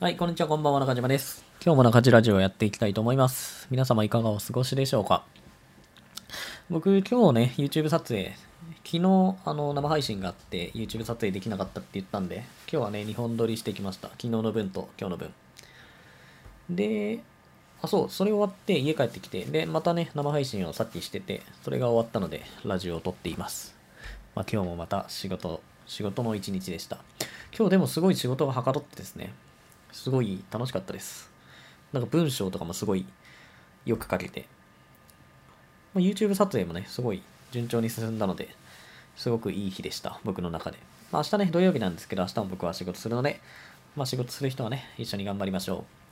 はい、こんにちは、こんばんは、中島です。今日も中島ラジオをやっていきたいと思います。皆様いかがお過ごしでしょうか？僕、今日ね、YouTube 撮影、昨日、あの、生配信があって、YouTube 撮影できなかったって言ったんで、今日はね、2本撮りしてきました。昨日の分と今日の分。で、あ、そう、それ終わって家帰ってきて、で、またね、生配信をさっきしてて、それが終わったので、ラジオを撮っています。まあ、今日もまた仕事、仕事の一日でした。今日でもすごい仕事がはかどってですね、すごい楽しかったです。なんか文章とかもすごいよく書けて、まあ、YouTube 撮影もね、すごい順調に進んだので、すごくいい日でした、僕の中で。まあ、明日ね、土曜日なんですけど、明日も僕は仕事するので、まあ、仕事する人はね、一緒に頑張りましょう。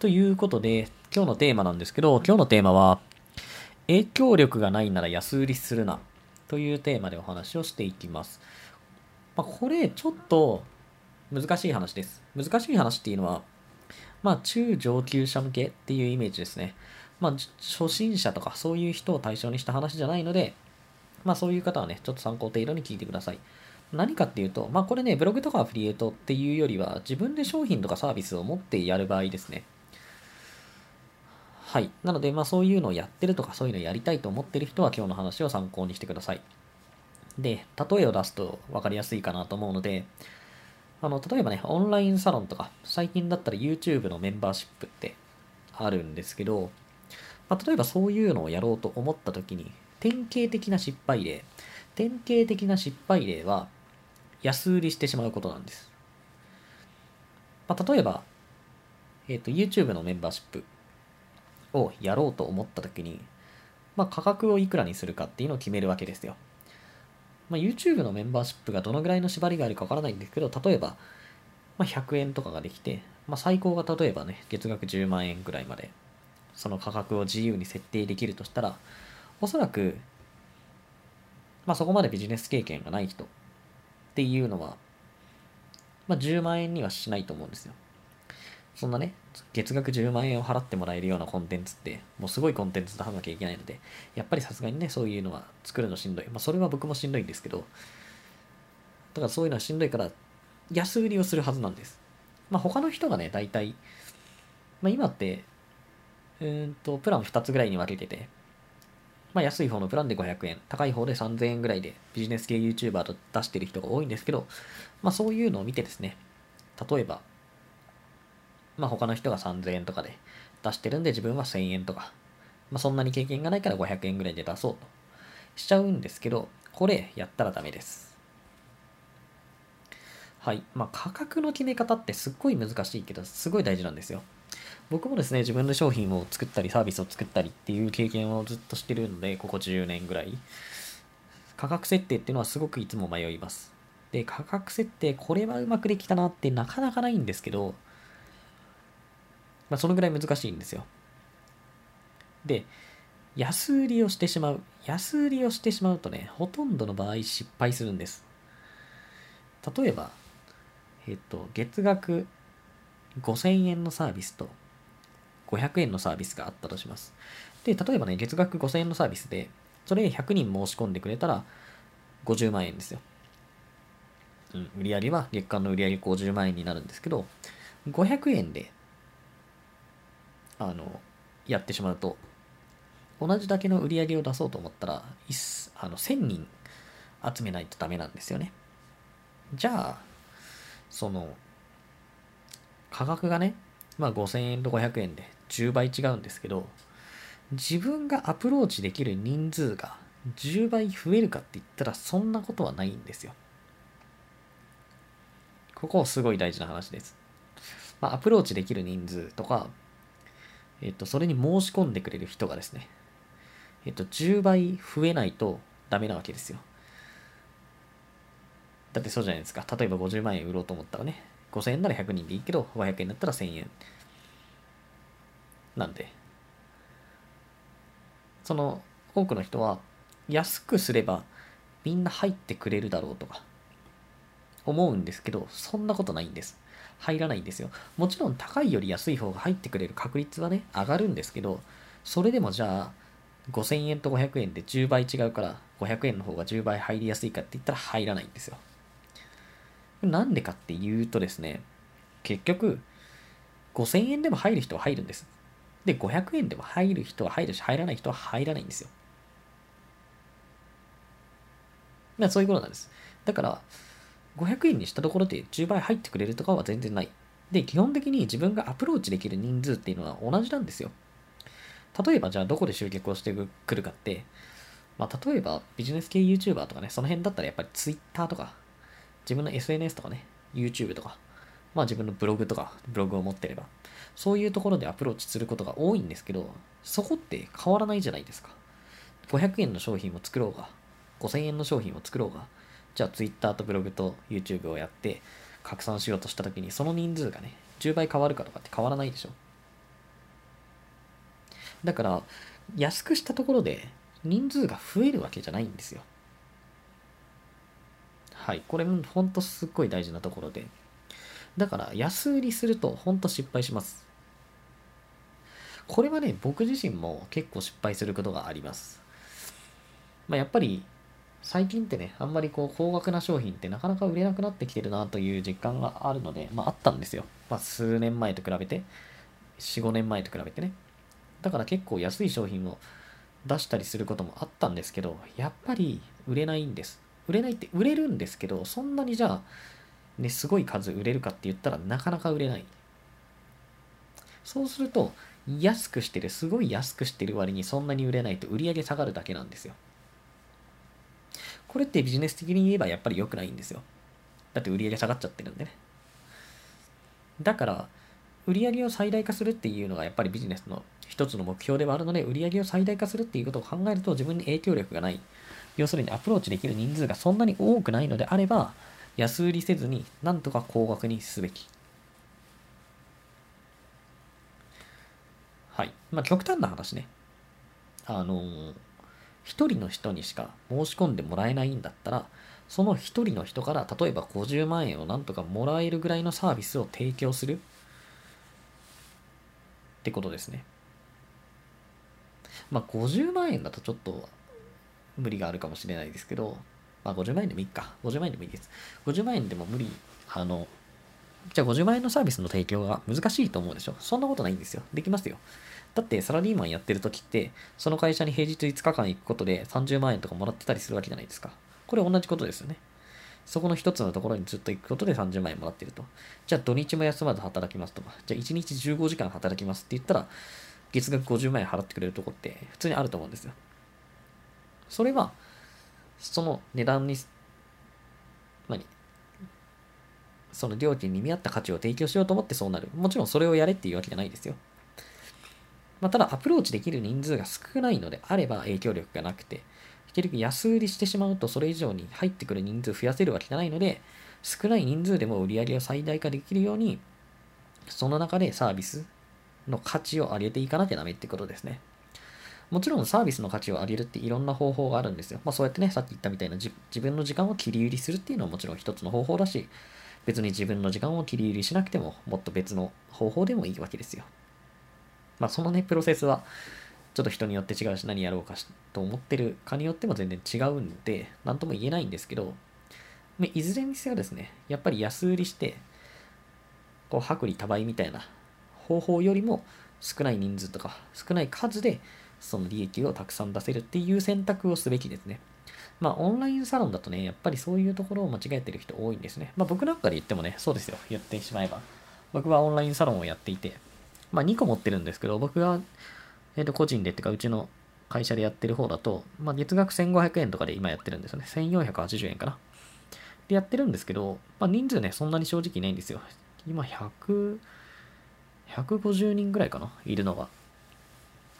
ということで、今日のテーマなんですけど、今日のテーマは、影響力がないなら安売りするな、というテーマでお話をしていきます。まあ、これ、ちょっと、難しい話です。難しい話っていうのは、まあ、中上級者向けっていうイメージですね。まあ、初心者とかそういう人を対象にした話じゃないので、まあ、そういう方はね、ちょっと参考程度に聞いてください。何かっていうと、まあ、これね、ブログとかアフリエイトっていうよりは、自分で商品とかサービスを持ってやる場合ですね。はい。なので、まあ、そういうのをやってるとか、そういうのをやりたいと思ってる人は、今日の話を参考にしてください。で、例えを出すと分かりやすいかなと思うので、あの、例えばね、オンラインサロンとか、最近だったら YouTube のメンバーシップってあるんですけど、まあ、例えばそういうのをやろうと思った時に、典型的な失敗例、典型的な失敗例は、安売りしてしまうことなんです。まあ、例えば、えっ、と、YouTube のメンバーシップをやろうと思った時に、まあ、価格をいくらにするかっていうのを決めるわけですよ。まあ、YouTube のメンバーシップがどのぐらいの縛りがあるかわからないんですけど、例えば、まあ、100円とかができて、まあ、最高が例えばね、月額10万円ぐらいまで、その価格を自由に設定できるとしたら、おそらく、まあ、そこまでビジネス経験がない人っていうのは、まあ、10万円にはしないと思うんですよ。そんなね、月額10万円を払ってもらえるようなコンテンツって、もうすごいコンテンツ出さなきゃいけないので、やっぱりさすがにね、そういうのは作るのしんどい。まあ、それは僕もしんどいんですけど、だからそういうのはしんどいから、安売りをするはずなんです。まあ、他の人がね、大体、まあ、今って、うんと、プラン2つぐらいに分けてて、まあ、安い方のプランで500円、高い方で3000円ぐらいでビジネス系 YouTuber と出してる人が多いんですけど、まあ、そういうのを見てですね、例えば、まあ、他の人が3000円とかで出してるんで自分は1000円とか、まあ、そんなに経験がないから500円ぐらいで出そうとしちゃうんですけど、これやったらダメです。はい。まあ、価格の決め方ってすっごい難しいけど、すごい大事なんですよ。僕もですね、自分で商品を作ったり、サービスを作ったりっていう経験をずっとしてるので、ここ10年ぐらい。価格設定っていうのはすごくいつも迷います。で、価格設定、これはうまくできたなってなかなかないんですけど、まあ、そのぐらい難しいんですよ。で、安売りをしてしまう。安売りをしてしまうとね、ほとんどの場合失敗するんです。例えば、えっと、月額5000円のサービスと500円のサービスがあったとします。で、例えばね、月額5000円のサービスで、それ100人申し込んでくれたら50万円ですよ。うん、売り上げは月間の売り上げ50万円になるんですけど、500円であの、やってしまうと、同じだけの売り上げを出そうと思ったら、あの1000人集めないとダメなんですよね。じゃあ、その、価格がね、まあ5000円と500円で10倍違うんですけど、自分がアプローチできる人数が10倍増えるかって言ったらそんなことはないんですよ。ここすごい大事な話です。まあ、アプローチできる人数とか、えっと、それに申し込んでくれる人がですね、えっと、10倍増えないとダメなわけですよ。だってそうじゃないですか。例えば50万円売ろうと思ったらね、5000円なら100人でいいけど、500円だったら1000円。なんで、その多くの人は安くすればみんな入ってくれるだろうとか思うんですけど、そんなことないんです。入らないんですよ。もちろん高いより安い方が入ってくれる確率はね、上がるんですけど、それでもじゃあ、5000円と500円で10倍違うから、500円の方が10倍入りやすいかって言ったら入らないんですよ。なんでかっていうとですね、結局、5000円でも入る人は入るんです。で、500円でも入る人は入るし、入らない人は入らないんですよ。まあそういうことなんです。だから、500円にしたところで10倍入ってくれるとかは全然ない。で、基本的に自分がアプローチできる人数っていうのは同じなんですよ。例えばじゃあどこで集客をしてくるかって、まあ例えばビジネス系 YouTuber とかね、その辺だったらやっぱり Twitter とか、自分の SNS とかね、YouTube とか、まあ自分のブログとか、ブログを持ってれば、そういうところでアプローチすることが多いんですけど、そこって変わらないじゃないですか。500円の商品を作ろうが、5000円の商品を作ろうが、じゃあ Twitter とブログと YouTube をやって拡散しようとした時にその人数がね、10倍変わるかとかって変わらないでしょ。だから、安くしたところで人数が増えるわけじゃないんですよ。はい。これ、ほんとすっごい大事なところで。だから、安売りするとほんと失敗します。これはね、僕自身も結構失敗することがあります。まあ、やっぱり、最近ってね、あんまりこう、高額な商品ってなかなか売れなくなってきてるなという実感があるので、まあ、あったんですよ。まあ、数年前と比べて、4、5年前と比べてね。だから結構安い商品を出したりすることもあったんですけど、やっぱり売れないんです。売れないって売れるんですけど、そんなにじゃあ、ね、すごい数売れるかって言ったらなかなか売れない。そうすると、安くしてる、すごい安くしてる割にそんなに売れないと売り上げ下がるだけなんですよ。これってビジネス的に言えばやっぱり良くないんですよ。だって売り上げ下がっちゃってるんでね。だから、売り上げを最大化するっていうのがやっぱりビジネスの一つの目標ではあるので、売り上げを最大化するっていうことを考えると自分に影響力がない。要するにアプローチできる人数がそんなに多くないのであれば、安売りせずになんとか高額にすべき。はい。まあ極端な話ね。あのー、一人の人にしか申し込んでもらえないんだったら、その一人の人から例えば50万円をなんとかもらえるぐらいのサービスを提供するってことですね。まあ50万円だとちょっと無理があるかもしれないですけど、まあ50万円でもいいか。50万円でもいいです。50万円でも無理、あの、じゃあ50万円のサービスの提供が難しいと思うでしょそんなことないんですよ。できますよ。だってサラリーマンやってる時って、その会社に平日5日間行くことで30万円とかもらってたりするわけじゃないですか。これ同じことですよね。そこの一つのところにずっと行くことで30万円もらってると。じゃあ土日も休まず働きますとか、じゃあ1日15時間働きますって言ったら、月額50万円払ってくれるとこって普通にあると思うんですよ。それは、その値段に、何？その料金に見合った価値を提供しようと思ってそうなる。もちろんそれをやれっていうわけじゃないですよ。まあ、ただアプローチできる人数が少ないのであれば影響力がなくて、結局安売りしてしまうとそれ以上に入ってくる人数増やせるわけじゃないので、少ない人数でも売り上げを最大化できるように、その中でサービスの価値を上げていかなきゃダメってことですね。もちろんサービスの価値を上げるっていろんな方法があるんですよ。まあそうやってね、さっき言ったみたいな自分の時間を切り売りするっていうのはもちろん一つの方法だし、別に自分の時間を切り売りしなくても、もっと別の方法でもいいわけですよ。まあそのね、プロセスは、ちょっと人によって違うし、何やろうかと思ってるかによっても全然違うんで、何とも言えないんですけど、いずれにせよですね、やっぱり安売りして、こう、薄利多売みたいな方法よりも少ない人数とか少ない数でその利益をたくさん出せるっていう選択をすべきですね。まあ、オンラインサロンだとね、やっぱりそういうところを間違えてる人多いんですね。まあ、僕なんかで言ってもね、そうですよ、言ってしまえば。僕はオンラインサロンをやっていて、まあ、2個持ってるんですけど、僕が、えっ、ー、と、個人でっていうか、うちの会社でやってる方だと、まあ、月額1500円とかで今やってるんですよね。1480円かな。でやってるんですけど、まあ、人数ね、そんなに正直いないんですよ。今100、150人ぐらいかな、いるのが。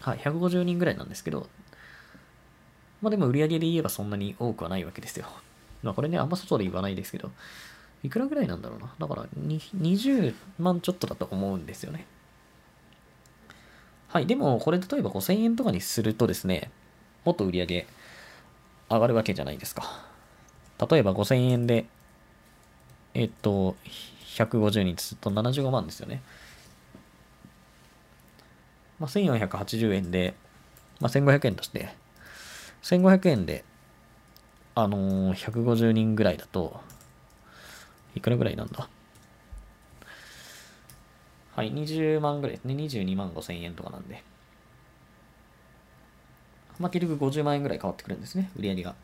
はい、150人ぐらいなんですけど、まあでも売り上げで言えばそんなに多くはないわけですよ。まあこれね、あんま外で言わないですけど、いくらぐらいなんだろうな。だから20万ちょっとだと思うんですよね。はい、でもこれ例えば5000円とかにするとですね、もっと売り上げ上がるわけじゃないですか。例えば5000円で、えっと、150人すると75万ですよね。まあ、1480円で、まあ、1500円として、1500円で、あのー、150人ぐらいだと、いくらぐらいなんだ？はい、20万ぐらいですね。22万5千円とかなんで。まあ、結局50万円ぐらい変わってくるんですね、売り上げが。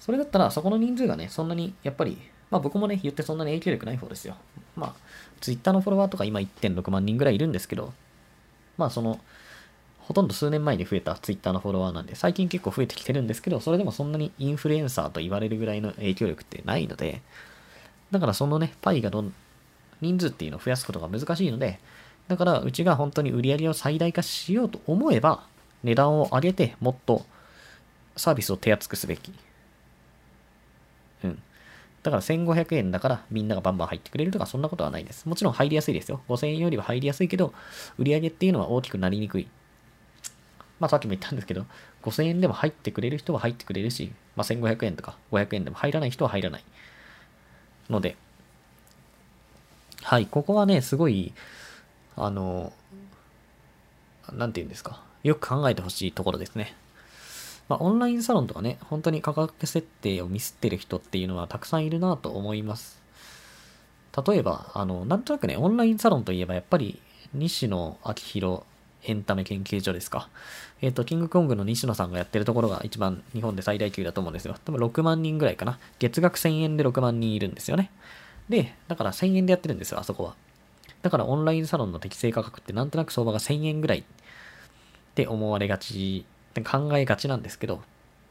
それだったら、そこの人数がね、そんなに、やっぱり、まあ僕もね、言ってそんなに影響力ない方ですよ。まあ、Twitter のフォロワーとか今1.6万人ぐらいいるんですけど、まあその、ほとんど数年前に増えた Twitter のフォロワーなんで、最近結構増えてきてるんですけど、それでもそんなにインフルエンサーと言われるぐらいの影響力ってないので、だからそのね、パイがどん、人数っていうのを増やすことが難しいので、だからうちが本当に売り上げを最大化しようと思えば、値段を上げてもっとサービスを手厚くすべき。うん。だから1500円だからみんながバンバン入ってくれるとかそんなことはないです。もちろん入りやすいですよ。5000円よりは入りやすいけど、売り上げっていうのは大きくなりにくい。まあさっきも言ったんですけど、5000円でも入ってくれる人は入ってくれるし、まあ1500円とか500円でも入らない人は入らない。ので、はい、ここはね、すごい、あの、なんて言うんですか。よく考えてほしいところですね。まあ、オンラインサロンとかね、本当に価格設定をミスってる人っていうのはたくさんいるなと思います。例えば、あの、なんとなくね、オンラインサロンといえばやっぱり、西野昭弘エンタメ研究所ですか。えっ、ー、と、キングコングの西野さんがやってるところが一番日本で最大級だと思うんですよ。多分6万人ぐらいかな。月額1000円で6万人いるんですよね。で、だから1000円でやってるんですよ、あそこは。だからオンラインサロンの適正価格ってなんとなく相場が1000円ぐらいって思われがち、考えがちなんですけど、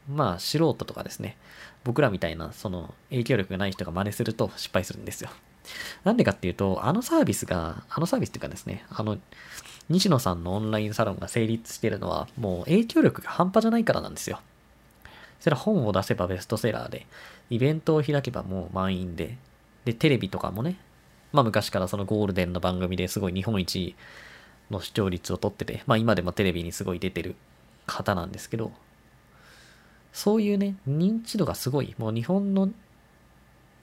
まあ素人とかですね、僕らみたいなその影響力がない人が真似すると失敗するんですよ。なんでかっていうと、あのサービスが、あのサービスっていうかですね、あの、西野さんのオンラインサロンが成立してるのは、もう影響力が半端じゃないからなんですよ。それは本を出せばベストセラーで、イベントを開けばもう満員で、で、テレビとかもね、まあ昔からそのゴールデンの番組ですごい日本一の視聴率を取ってて、まあ今でもテレビにすごい出てる方なんですけど、そういうね、認知度がすごい、もう日本の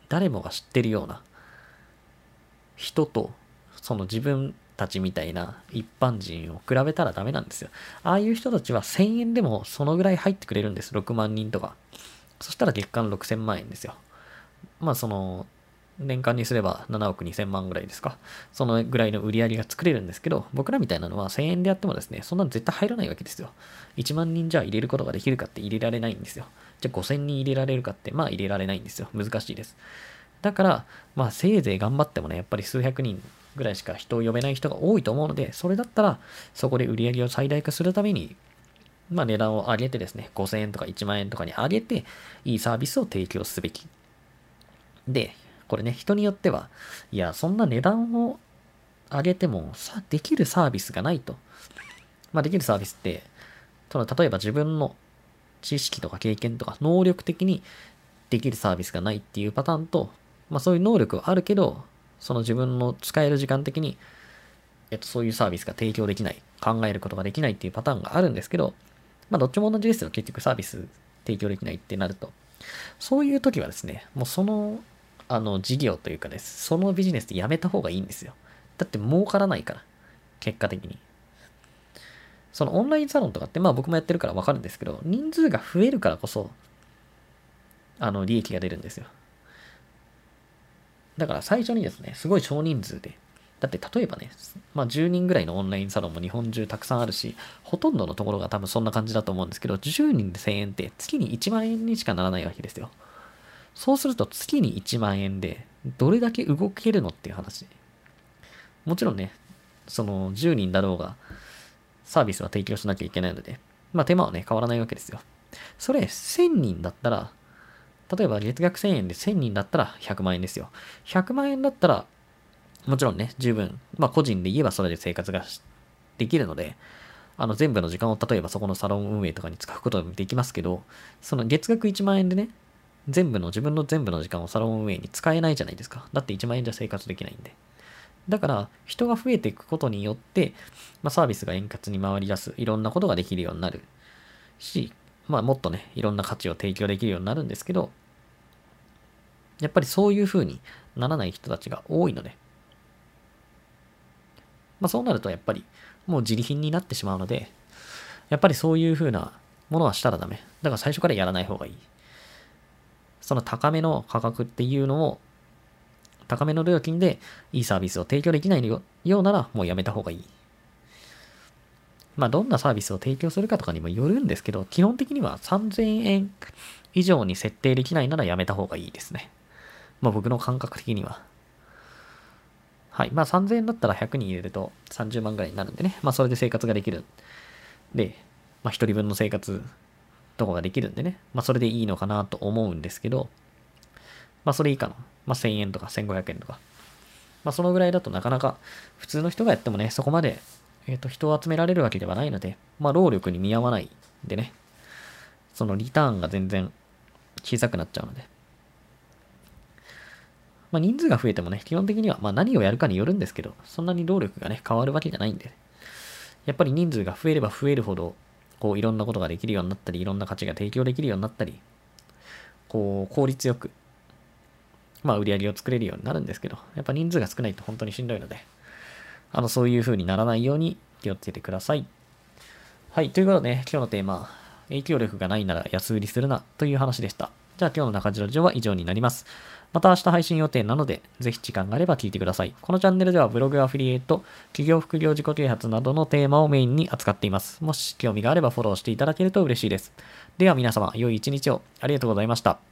誰もが知ってるような人と、その自分たちみたいな一般人を比べたらダメなんですよ。ああいう人たちは1000円でもそのぐらい入ってくれるんです。6万人とか。そしたら月間6000万円ですよ。まあその、年間にすれば7億2000万ぐらいですか。そのぐらいの売り上げが作れるんですけど、僕らみたいなのは1000円でやってもですね、そんな絶対入らないわけですよ。1万人じゃ入れることができるかって入れられないんですよ。じゃあ5000人入れられるかって、まあ入れられないんですよ。難しいです。だから、まあせいぜい頑張ってもね、やっぱり数百人ぐらいしか人を呼べない人が多いと思うので、それだったら、そこで売り上げを最大化するために、まあ値段を上げてですね、5000円とか1万円とかに上げて、いいサービスを提供すべき。で、これね、人によっては、いや、そんな値段を上げてもさ、できるサービスがないと。まあ、できるサービスって、その例えば自分の知識とか経験とか能力的にできるサービスがないっていうパターンと、まあそういう能力はあるけど、その自分の使える時間的に、えっと、そういうサービスが提供できない、考えることができないっていうパターンがあるんですけど、まあどっちも同じですよ。結局サービス提供できないってなると。そういう時はですね、もうそのあの、事業というかです、そのビジネスってやめた方がいいんですよ。だって儲からないから。結果的に。そのオンラインサロンとかって、まあ僕もやってるからわかるんですけど、人数が増えるからこそ、あの、利益が出るんですよ。だから最初にですね、すごい少人数で、だって例えばね、まあ10人ぐらいのオンラインサロンも日本中たくさんあるし、ほとんどのところが多分そんな感じだと思うんですけど、10人で1000円って月に1万円にしかならないわけですよ。そうすると月に1万円でどれだけ動けるのっていう話。もちろんね、その10人だろうがサービスは提供しなきゃいけないので、まあ手間はね、変わらないわけですよ。それ1000人だったら、例えば月額1000円で1000人だったら100万円ですよ。100万円だったら、もちろんね、十分、まあ個人で言えばそれで生活ができるので、あの全部の時間を例えばそこのサロン運営とかに使うこともできますけど、その月額1万円でね、全部の、自分の全部の時間をサロン運営に使えないじゃないですか。だって1万円じゃ生活できないんで。だから、人が増えていくことによって、まあ、サービスが円滑に回り出す、いろんなことができるようになるし、まあ、もっとね、いろんな価値を提供できるようになるんですけど、やっぱりそういう風にならない人たちが多いので、まあ、そうなるとやっぱり、もう自利品になってしまうので、やっぱりそういう風なものはしたらダメ。だから最初からやらない方がいい。その高めの価格っていうのを、高めの料金でいいサービスを提供できないようならもうやめた方がいい。まあ、どんなサービスを提供するかとかにもよるんですけど、基本的には3000円以上に設定できないならやめた方がいいですね。まあ、僕の感覚的には。はい。まあ、3000円だったら100人入れると30万ぐらいになるんでね。まあ、それで生活ができる。で、まあ、1人分の生活とかができるんでね。まあ、それでいいのかなと思うんですけど、まあ、それ以下の、まあ、1000円とか1500円とか、まあ、そのぐらいだとなかなか普通の人がやってもね、そこまでえっ、ー、と、人を集められるわけではないので、まあ、労力に見合わないんでね、そのリターンが全然小さくなっちゃうので。まあ、人数が増えてもね、基本的には、まあ、何をやるかによるんですけど、そんなに労力がね、変わるわけじゃないんで、やっぱり人数が増えれば増えるほど、こう、いろんなことができるようになったり、いろんな価値が提供できるようになったり、こう、効率よく、まあ、売り上げを作れるようになるんですけど、やっぱ人数が少ないと本当にしんどいので、あの、そういう風にならないように気をつけてください。はい。ということでね、今日のテーマ、影響力がないなら安売りするなという話でした。じゃ今日の中地ラジオは以上になります。また明日配信予定なので、ぜひ時間があれば聞いてください。このチャンネルではブログアフィリエイト、企業副業自己啓発などのテーマをメインに扱っています。もし興味があればフォローしていただけると嬉しいです。では皆様、良い一日をありがとうございました。